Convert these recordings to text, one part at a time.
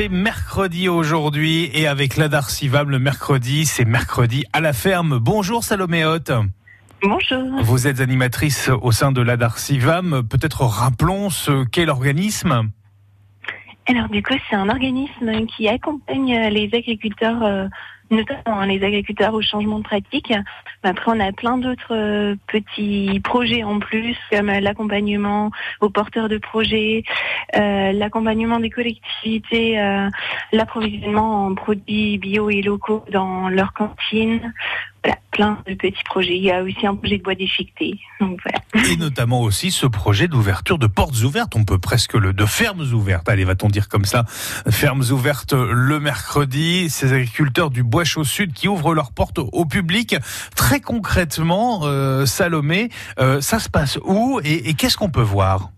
C'est mercredi aujourd'hui et avec Sivam le mercredi, c'est mercredi à la ferme. Bonjour Salomé Hoth. Bonjour. Vous êtes animatrice au sein de l'Adar Sivam. Peut-être rappelons ce qu'est l'organisme. Alors du coup, c'est un organisme qui accompagne les agriculteurs, euh, notamment hein, les agriculteurs au changement de pratique. Après, on a plein d'autres euh, petits projets en plus, comme l'accompagnement aux porteurs de projets, l'accompagnement des collectivités, euh, l'approvisionnement en produits bio et locaux dans leurs cantines. Plein de petits projets. Il y a aussi un projet de bois déchiqueté. Et notamment aussi ce projet d'ouverture de portes ouvertes. On peut presque le de fermes ouvertes. Allez, va-t-on dire comme ça Fermes ouvertes le mercredi. Ces agriculteurs du Bois Chaud Sud qui ouvrent leurs portes au public. Très concrètement, euh, Salomé, euh, ça se passe où et qu'est-ce qu'on peut voir?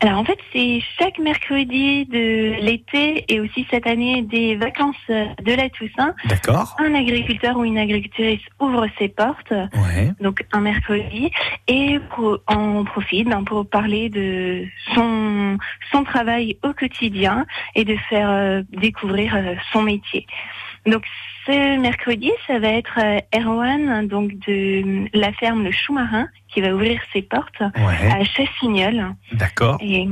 Alors en fait, c'est chaque mercredi de l'été et aussi cette année des vacances de la Toussaint. D'accord. Un agriculteur ou une agricultrice ouvre ses portes, Ouais. donc un mercredi, et en profite ben, pour parler de son, son travail au quotidien et de faire euh, découvrir euh, son métier. Donc ce mercredi, ça va être euh, Erwan, donc de la ferme Le Chou-Marin, qui va ouvrir ses portes Ouais. à Chassignol. D'accord. Et,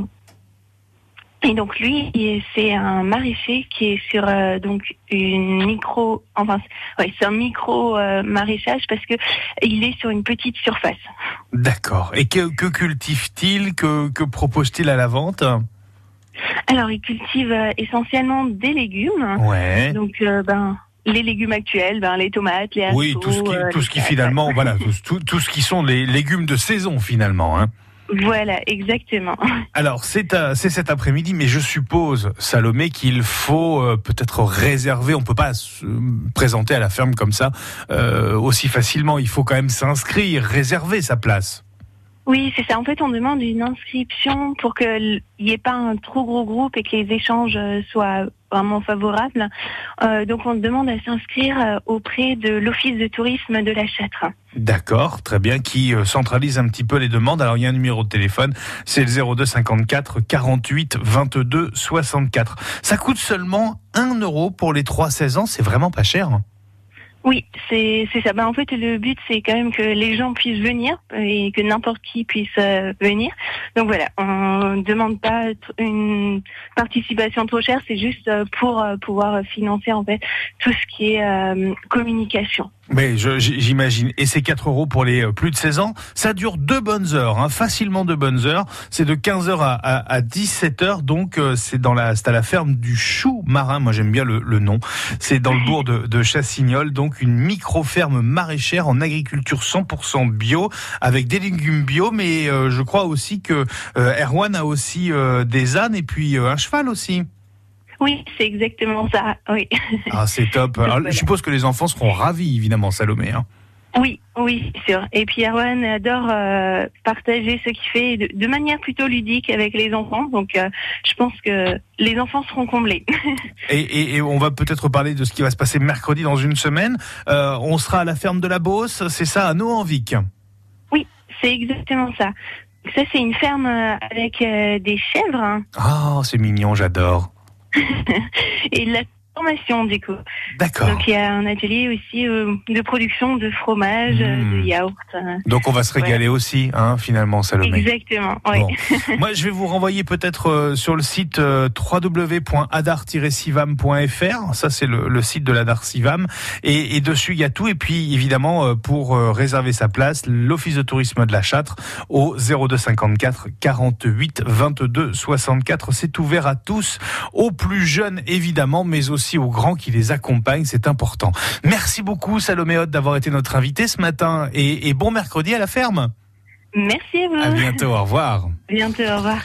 et donc lui, c'est un maraîcher qui est sur euh, donc une micro, enfin, ouais, c'est un micro euh, maraîchage parce que il est sur une petite surface. D'accord. Et que, que cultive-t-il? Que, que propose-t-il à la vente? Alors il cultive euh, essentiellement des légumes, Ouais. donc euh, ben les légumes actuels, ben les tomates, les haricots, Oui, tout ce qui, euh, tout ce qui finalement, voilà, tout, tout, ce qui sont les légumes de saison finalement. Hein. Voilà, exactement. Alors c'est c'est cet après-midi, mais je suppose, Salomé, qu'il faut euh, peut-être réserver. On peut pas se présenter à la ferme comme ça euh, aussi facilement. Il faut quand même s'inscrire, réserver sa place. Oui, c'est ça. En fait, on demande une inscription pour qu'il n'y ait pas un trop gros groupe et que les échanges euh, soient vraiment favorables. Euh, donc, on demande à s'inscrire euh, auprès de l'Office de tourisme de la Châtre. D'accord, très bien, qui centralise un petit peu les demandes. Alors il y a un numéro de téléphone, c'est le 02 54 48 22 64. Ça coûte seulement 1 euro pour les 3-16 ans, c'est vraiment pas cher. Oui, c'est ça. Ben, en fait, le but, c'est quand même que les gens puissent venir et que n'importe qui puisse euh, venir. Donc voilà, on ne demande pas une participation trop chère, c'est juste euh, pour euh, pouvoir financer en fait tout ce qui est communication. Mais j'imagine. Et c'est 4 euros pour les euh, plus de 16 ans. Ça dure deux bonnes heures, hein, facilement deux bonnes heures. C'est de 15h à, à, à 17h, donc euh, c'est dans la, c'est à la ferme du Chou Marin. Moi j'aime bien le, le nom. C'est dans le bourg de, de Chassignol, donc une micro-ferme maraîchère en agriculture 100% bio, avec des légumes bio, mais euh, je crois aussi que euh, Erwan a aussi euh, des ânes et puis euh, un cheval aussi. Oui, c'est exactement ça. Oui. Ah c'est top. Alors, voilà. Je suppose que les enfants seront ravis, évidemment, Salomé. Hein. Oui, oui, sûr. Et puis Erwan adore euh, partager ce qu'il fait de, de manière plutôt ludique avec les enfants. Donc euh, je pense que les enfants seront comblés. Et, et- et on va peut-être parler de ce qui va se passer mercredi dans une semaine. Euh, on sera à la ferme de la Beauce, c'est ça, à Nohanvic. oui, c'est exactement ça. Ça, c'est une ferme avec des chèvres hein, Ah, c'est mignon, j'adore. et la formation du coup. D'accord. Donc il y a un atelier aussi euh, de production de fromage, euh, Mm. de yaourt. euh. Donc on va se régaler aussi, hein, finalement, Salomé. Exactement. Oui. Bon. Moi, je vais vous renvoyer peut-être euh, sur le site www.adar-sivam.fr. Ça, c'est le, le site de l'Adar Sivam. Et, et dessus, il y a tout. Et puis, évidemment, pour réserver sa place, l'Office de tourisme de la Châtre au 02 54 48 22 64. C'est ouvert à tous, aux plus jeunes, évidemment, mais aussi aux grands qui les accompagnent. C'est important. Merci beaucoup, Salomé Hoth, d'avoir été notre invité ce matin. Et, et bon mercredi à la ferme. Merci à vous. À bientôt. Au revoir. Bientôt. Au revoir.